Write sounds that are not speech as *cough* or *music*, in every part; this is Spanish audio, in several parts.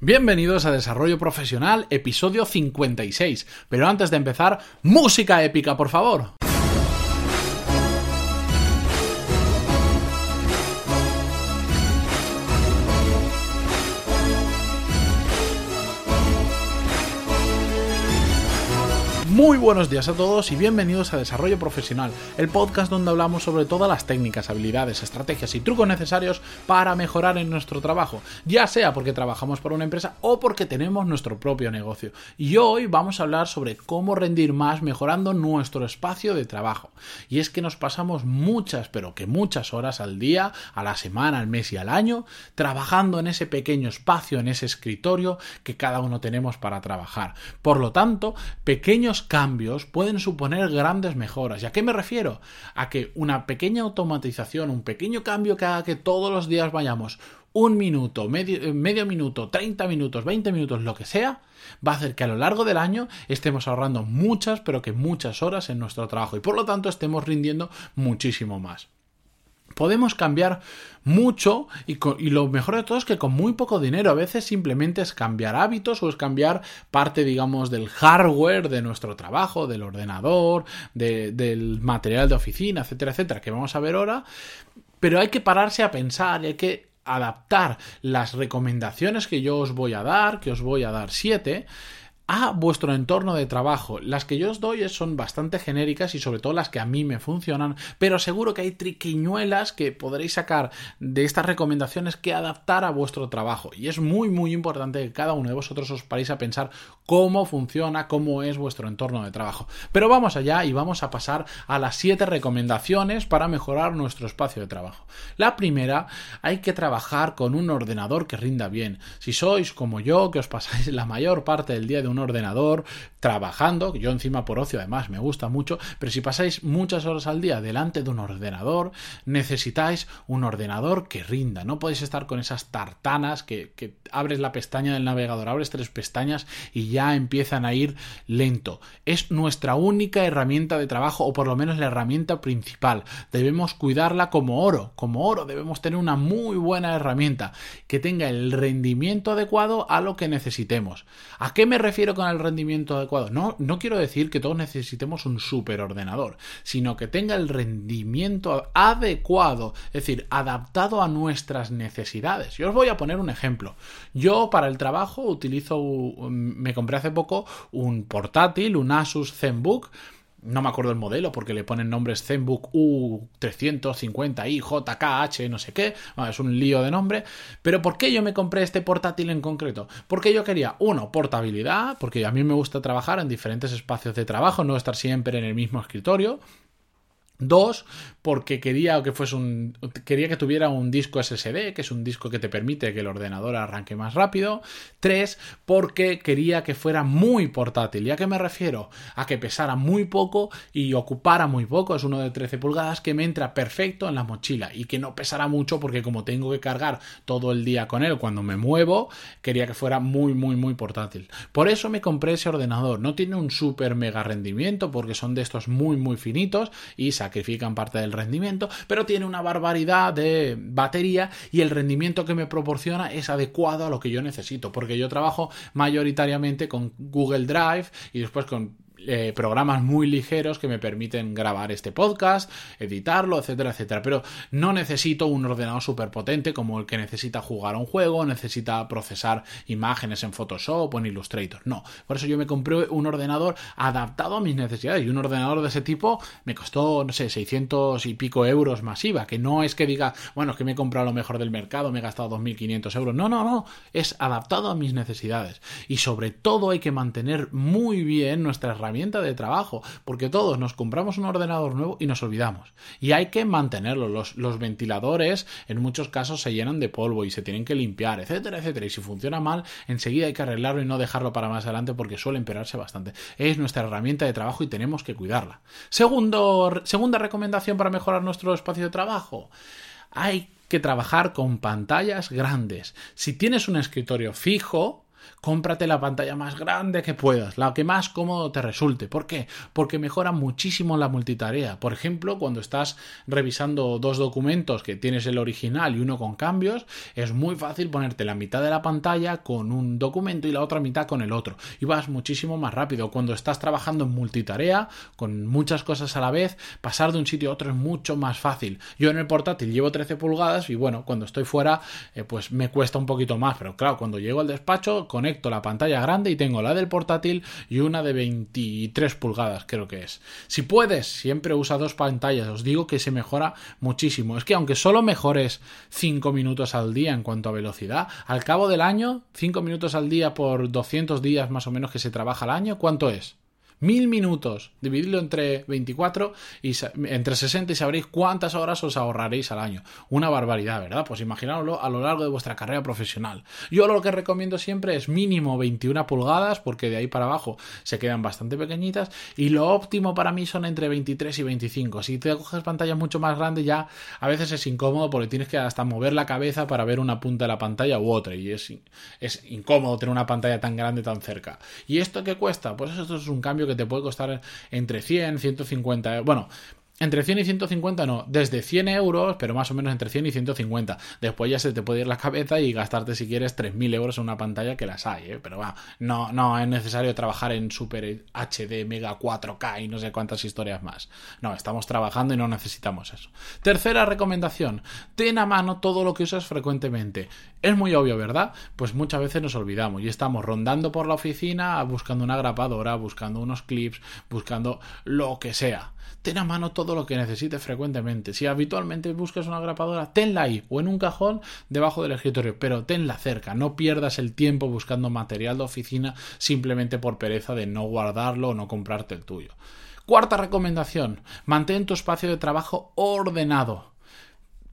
Bienvenidos a Desarrollo Profesional, episodio 56. Pero antes de empezar, música épica, por favor. Muy buenos días a todos y bienvenidos a Desarrollo Profesional, el podcast donde hablamos sobre todas las técnicas, habilidades, estrategias y trucos necesarios para mejorar en nuestro trabajo, ya sea porque trabajamos para una empresa o porque tenemos nuestro propio negocio. Y hoy vamos a hablar sobre cómo rendir más mejorando nuestro espacio de trabajo. Y es que nos pasamos muchas, pero que muchas horas al día, a la semana, al mes y al año, trabajando en ese pequeño espacio, en ese escritorio que cada uno tenemos para trabajar. Por lo tanto, pequeños cambios pueden suponer grandes mejoras. ¿Y a qué me refiero? A que una pequeña automatización, un pequeño cambio que haga que todos los días vayamos un minuto, medio, medio minuto, 30 minutos, 20 minutos, lo que sea, va a hacer que a lo largo del año estemos ahorrando muchas, pero que muchas horas en nuestro trabajo y por lo tanto estemos rindiendo muchísimo más podemos cambiar mucho y, lo mejor de todo es que con muy poco dinero a veces simplemente es cambiar hábitos o es cambiar parte digamos del hardware de nuestro trabajo, del ordenador, del material de oficina, etcétera, etcétera, que vamos a ver ahora, pero hay que pararse a pensar y hay que adaptar las recomendaciones que yo os voy a dar, que os voy a dar siete, a vuestro entorno de trabajo. Las que yo os doy son bastante genéricas y sobre todo las que a mí me funcionan, pero seguro que hay triquiñuelas que podréis sacar de estas recomendaciones que adaptar a vuestro trabajo. Y es muy muy importante que cada uno de vosotros os paréis a pensar cómo funciona, cómo es vuestro entorno de trabajo. Pero vamos allá y vamos a pasar a las siete recomendaciones para mejorar nuestro espacio de trabajo. La primera, hay que trabajar con un ordenador que rinda bien. Si sois como yo, que os pasáis la mayor parte del día de un ordenador trabajando, yo encima por ocio además me gusta mucho, pero si pasáis muchas horas al día delante de un ordenador, necesitáis un ordenador que rinda, no podéis estar con esas tartanas que, que abres la pestaña del navegador, abres tres pestañas y ya empiezan a ir lento. Es nuestra única herramienta de trabajo o por lo menos la herramienta principal. Debemos cuidarla como oro, como oro debemos tener una muy buena herramienta que tenga el rendimiento adecuado a lo que necesitemos. ¿A qué me refiero con el rendimiento adecuado? No, no quiero decir que todos necesitemos un superordenador, sino que tenga el rendimiento adecuado, es decir, adaptado a nuestras necesidades. Yo os voy a poner un ejemplo. Yo para el trabajo utilizo, me compré hace poco un portátil, un Asus ZenBook, no me acuerdo el modelo porque le ponen nombres ZenBook U350i, JKH, no sé qué, es un lío de nombre, pero ¿por qué yo me compré este portátil en concreto? Porque yo quería, uno, portabilidad, porque a mí me gusta trabajar en diferentes espacios de trabajo, no estar siempre en el mismo escritorio, Dos, porque quería que fuese un. quería que tuviera un disco SSD, que es un disco que te permite que el ordenador arranque más rápido. Tres, porque quería que fuera muy portátil. ¿Y a qué me refiero? A que pesara muy poco y ocupara muy poco. Es uno de 13 pulgadas que me entra perfecto en la mochila. Y que no pesara mucho porque como tengo que cargar todo el día con él cuando me muevo, quería que fuera muy, muy, muy portátil. Por eso me compré ese ordenador. No tiene un super mega rendimiento porque son de estos muy, muy finitos y sacrifican parte del rendimiento, pero tiene una barbaridad de batería y el rendimiento que me proporciona es adecuado a lo que yo necesito, porque yo trabajo mayoritariamente con Google Drive y después con eh, programas muy ligeros que me permiten grabar este podcast, editarlo, etcétera, etcétera. Pero no necesito un ordenador súper potente como el que necesita jugar a un juego, necesita procesar imágenes en Photoshop o en Illustrator. No, por eso yo me compré un ordenador adaptado a mis necesidades y un ordenador de ese tipo me costó, no sé, 600 y pico euros masiva, que no es que diga, bueno, es que me he comprado lo mejor del mercado, me he gastado 2.500 euros. No, no, no, es adaptado a mis necesidades. Y sobre todo hay que mantener muy bien nuestras herramientas de trabajo, porque todos nos compramos un ordenador nuevo y nos olvidamos. Y hay que mantenerlo. Los, los ventiladores en muchos casos se llenan de polvo y se tienen que limpiar, etcétera, etcétera. Y si funciona mal, enseguida hay que arreglarlo y no dejarlo para más adelante porque suele empeorarse bastante. Es nuestra herramienta de trabajo y tenemos que cuidarla. Segundo, segunda recomendación para mejorar nuestro espacio de trabajo. Hay que trabajar con pantallas grandes. Si tienes un escritorio fijo, Cómprate la pantalla más grande que puedas, la que más cómodo te resulte. ¿Por qué? Porque mejora muchísimo la multitarea. Por ejemplo, cuando estás revisando dos documentos que tienes el original y uno con cambios, es muy fácil ponerte la mitad de la pantalla con un documento y la otra mitad con el otro. Y vas muchísimo más rápido. Cuando estás trabajando en multitarea, con muchas cosas a la vez, pasar de un sitio a otro es mucho más fácil. Yo en el portátil llevo 13 pulgadas y bueno, cuando estoy fuera, eh, pues me cuesta un poquito más. Pero claro, cuando llego al despacho, conecto la pantalla grande y tengo la del portátil y una de 23 pulgadas, creo que es. Si puedes, siempre usa dos pantallas. Os digo que se mejora muchísimo. Es que aunque solo mejores 5 minutos al día en cuanto a velocidad, al cabo del año, 5 minutos al día por 200 días más o menos que se trabaja al año, ¿cuánto es? Mil minutos, divididlo entre 24 y entre 60 y sabréis cuántas horas os ahorraréis al año. Una barbaridad, ¿verdad? Pues imaginadlo a lo largo de vuestra carrera profesional. Yo lo que recomiendo siempre es mínimo 21 pulgadas, porque de ahí para abajo se quedan bastante pequeñitas, y lo óptimo para mí son entre 23 y 25. Si te coges pantallas mucho más grandes ya a veces es incómodo porque tienes que hasta mover la cabeza para ver una punta de la pantalla u otra, y es, es incómodo tener una pantalla tan grande tan cerca. ¿Y esto qué cuesta? Pues esto es un cambio que te puede costar entre 100, 150, bueno, entre 100 y 150 no, desde 100 euros, pero más o menos entre 100 y 150. Después ya se te puede ir la cabeza y gastarte si quieres 3.000 euros en una pantalla que las hay, ¿eh? pero va, no, no es necesario trabajar en Super HD, Mega 4K y no sé cuántas historias más. No, estamos trabajando y no necesitamos eso. Tercera recomendación, ten a mano todo lo que usas frecuentemente. Es muy obvio, ¿verdad? Pues muchas veces nos olvidamos y estamos rondando por la oficina buscando una grapadora, buscando unos clips, buscando lo que sea ten a mano todo lo que necesites frecuentemente. Si habitualmente buscas una grapadora, tenla ahí o en un cajón debajo del escritorio, pero tenla cerca. No pierdas el tiempo buscando material de oficina simplemente por pereza de no guardarlo o no comprarte el tuyo. Cuarta recomendación, mantén tu espacio de trabajo ordenado.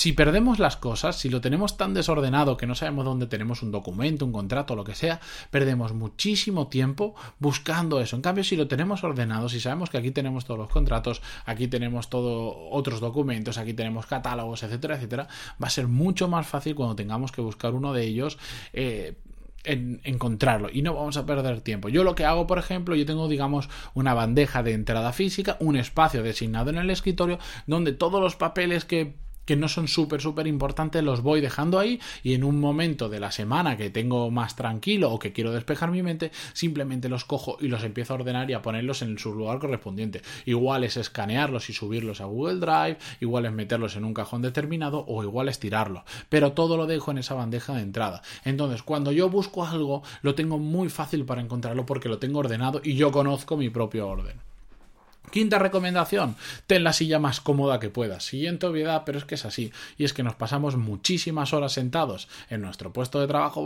Si perdemos las cosas, si lo tenemos tan desordenado que no sabemos dónde tenemos un documento, un contrato, lo que sea, perdemos muchísimo tiempo buscando eso. En cambio, si lo tenemos ordenado, si sabemos que aquí tenemos todos los contratos, aquí tenemos todos otros documentos, aquí tenemos catálogos, etcétera, etcétera, va a ser mucho más fácil cuando tengamos que buscar uno de ellos. Eh, en encontrarlo y no vamos a perder tiempo. Yo lo que hago, por ejemplo, yo tengo, digamos, una bandeja de entrada física, un espacio designado en el escritorio donde todos los papeles que que no son súper, súper importantes, los voy dejando ahí y en un momento de la semana que tengo más tranquilo o que quiero despejar mi mente, simplemente los cojo y los empiezo a ordenar y a ponerlos en su lugar correspondiente. Igual es escanearlos y subirlos a Google Drive, igual es meterlos en un cajón determinado o igual es tirarlos. Pero todo lo dejo en esa bandeja de entrada. Entonces, cuando yo busco algo, lo tengo muy fácil para encontrarlo porque lo tengo ordenado y yo conozco mi propio orden. Quinta recomendación, ten la silla más cómoda que puedas. Siguiente obviedad, pero es que es así. Y es que nos pasamos muchísimas horas sentados en nuestro puesto de trabajo,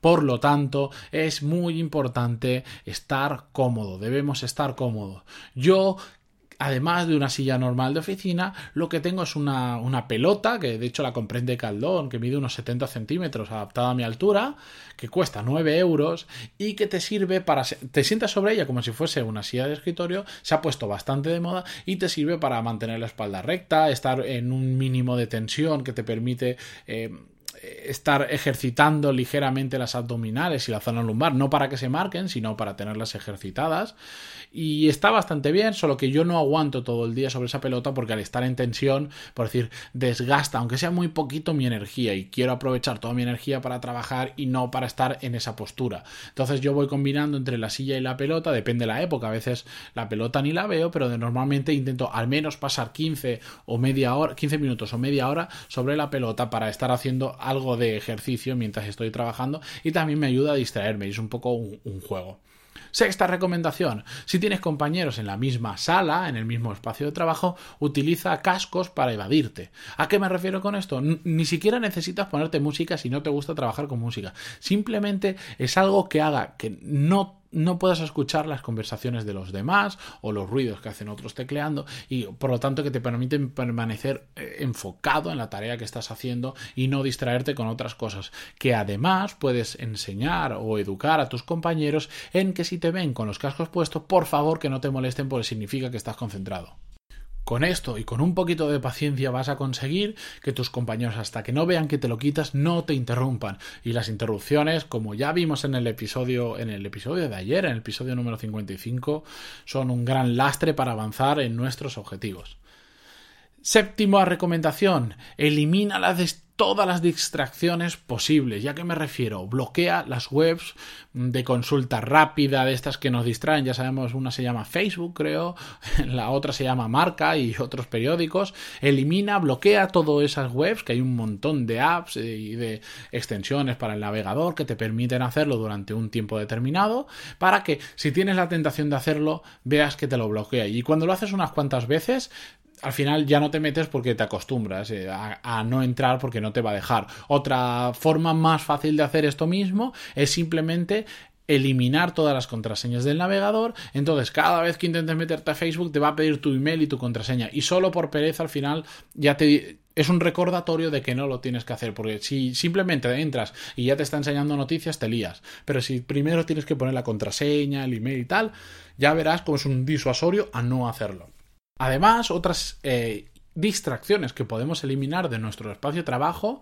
por lo tanto, es muy importante estar cómodo. Debemos estar cómodos. Yo además de una silla normal de oficina, lo que tengo es una, pelota, que de hecho la comprende Caldón, que mide unos 70 centímetros, adaptada a mi altura, que cuesta 9 euros y que te sirve para... Te sientas sobre ella como si fuese una silla de escritorio, se ha puesto bastante de moda y te sirve para mantener la espalda recta, estar en un mínimo de tensión que te permite... Eh, estar ejercitando ligeramente las abdominales y la zona lumbar, no para que se marquen, sino para tenerlas ejercitadas. Y está bastante bien, solo que yo no aguanto todo el día sobre esa pelota porque al estar en tensión, por decir, desgasta, aunque sea muy poquito, mi energía y quiero aprovechar toda mi energía para trabajar y no para estar en esa postura. Entonces yo voy combinando entre la silla y la pelota, depende de la época, a veces la pelota ni la veo, pero normalmente intento al menos pasar 15 o media hora, 15 minutos o media hora sobre la pelota para estar haciendo algo de ejercicio mientras estoy trabajando y también me ayuda a distraerme, es un poco un, juego. Sexta recomendación, si tienes compañeros en la misma sala, en el mismo espacio de trabajo, utiliza cascos para evadirte. ¿A qué me refiero con esto? ni siquiera necesitas ponerte música si no te gusta trabajar con música. Simplemente es algo que haga que no no puedas escuchar las conversaciones de los demás o los ruidos que hacen otros tecleando y por lo tanto que te permiten permanecer eh, enfocado en la tarea que estás haciendo y no distraerte con otras cosas. Que además puedes enseñar o educar a tus compañeros en que si te ven con los cascos puestos por favor que no te molesten porque significa que estás concentrado Con esto y con un poquito de paciencia vas a conseguir que tus compañeros hasta que no vean que te lo quitas no te interrumpan. Y las interrupciones, como ya vimos en el episodio en el episodio de ayer, en el episodio número 55, son un gran lastre para avanzar en nuestros objetivos. Séptima recomendación, elimina las todas las distracciones posibles. ¿Ya que me refiero? Bloquea las webs de consulta rápida, de estas que nos distraen. Ya sabemos, una se llama Facebook, creo, *laughs* la otra se llama Marca y otros periódicos. Elimina, bloquea todas esas webs, que hay un montón de apps y de extensiones para el navegador que te permiten hacerlo durante un tiempo determinado, para que si tienes la tentación de hacerlo, veas que te lo bloquea. Y cuando lo haces unas cuantas veces, al final ya no te metes porque te acostumbras eh, a, no entrar porque no te va a dejar. Otra forma más fácil de hacer esto mismo es simplemente eliminar todas las contraseñas del navegador. Entonces, cada vez que intentes meterte a Facebook, te va a pedir tu email y tu contraseña. Y solo por pereza, al final, ya te. Es un recordatorio de que no lo tienes que hacer, porque si simplemente entras y ya te está enseñando noticias, te lías. Pero si primero tienes que poner la contraseña, el email y tal, ya verás como es un disuasorio a no hacerlo. Además, otras eh, distracciones que podemos eliminar de nuestro espacio de trabajo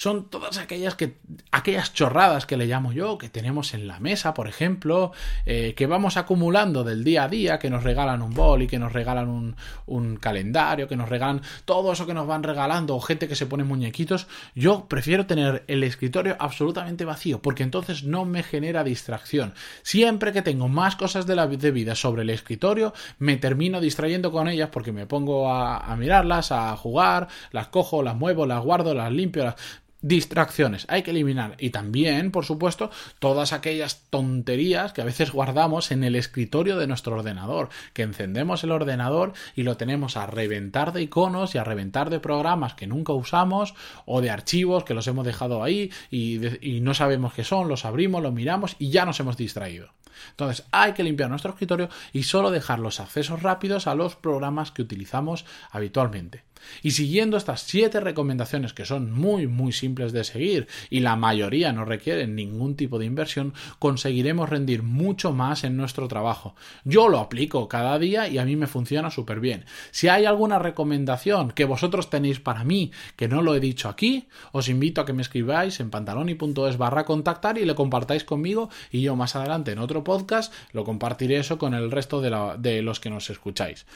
son todas aquellas que aquellas chorradas que le llamo yo que tenemos en la mesa por ejemplo eh, que vamos acumulando del día a día que nos regalan un bol y que nos regalan un, un, calendario que nos regalan todo eso que nos van regalando o gente que se pone muñequitos. Yo prefiero tener el escritorio absolutamente vacío porque entonces no me genera distracción. Siempre que tengo más cosas de la de vida sobre el escritorio me termino distrayendo con ellas porque me pongo a, a mirarlas a jugar las cojo las muevo las guardo las limpio las distracciones, hay que eliminar. Y también, por supuesto, todas aquellas tonterías que a veces guardamos en el escritorio de nuestro ordenador, que encendemos el ordenador y lo tenemos a reventar de iconos y a reventar de programas que nunca usamos o de archivos que los hemos dejado ahí y, no sabemos qué son, los abrimos, los miramos y ya nos hemos distraído. Entonces hay que limpiar nuestro escritorio y solo dejar los accesos rápidos a los programas que utilizamos habitualmente. Y siguiendo estas siete recomendaciones que son muy muy simples de seguir y la mayoría no requieren ningún tipo de inversión, conseguiremos rendir mucho más en nuestro trabajo. Yo lo aplico cada día y a mí me funciona súper bien. Si hay alguna recomendación que vosotros tenéis para mí que no lo he dicho aquí, os invito a que me escribáis en pantaloni.es barra contactar y le compartáis conmigo y yo más adelante en otro podcast lo compartiré eso con el resto de, de los que nos escucháis.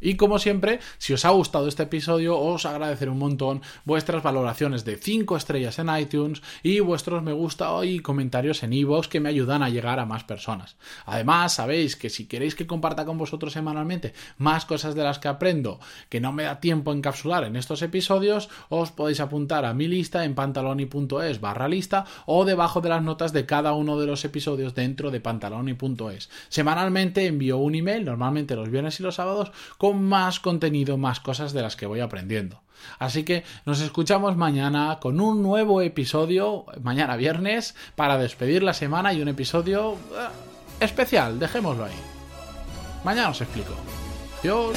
Y como siempre, si os ha gustado este episodio, os agradeceré un montón vuestras valoraciones de 5 estrellas en iTunes y vuestros me gusta y comentarios en iVoox que me ayudan a llegar a más personas. Además, sabéis que si queréis que comparta con vosotros semanalmente más cosas de las que aprendo que no me da tiempo encapsular en estos episodios, os podéis apuntar a mi lista en pantaloni.es barra lista o debajo de las notas de cada uno de los episodios dentro de pantaloni.es. Semanalmente envío un email, normalmente los viernes y los sábados, con más contenido, más cosas de las que voy aprendiendo. Así que nos escuchamos mañana con un nuevo episodio, mañana viernes, para despedir la semana y un episodio eh, especial, dejémoslo ahí. Mañana os explico. Adiós.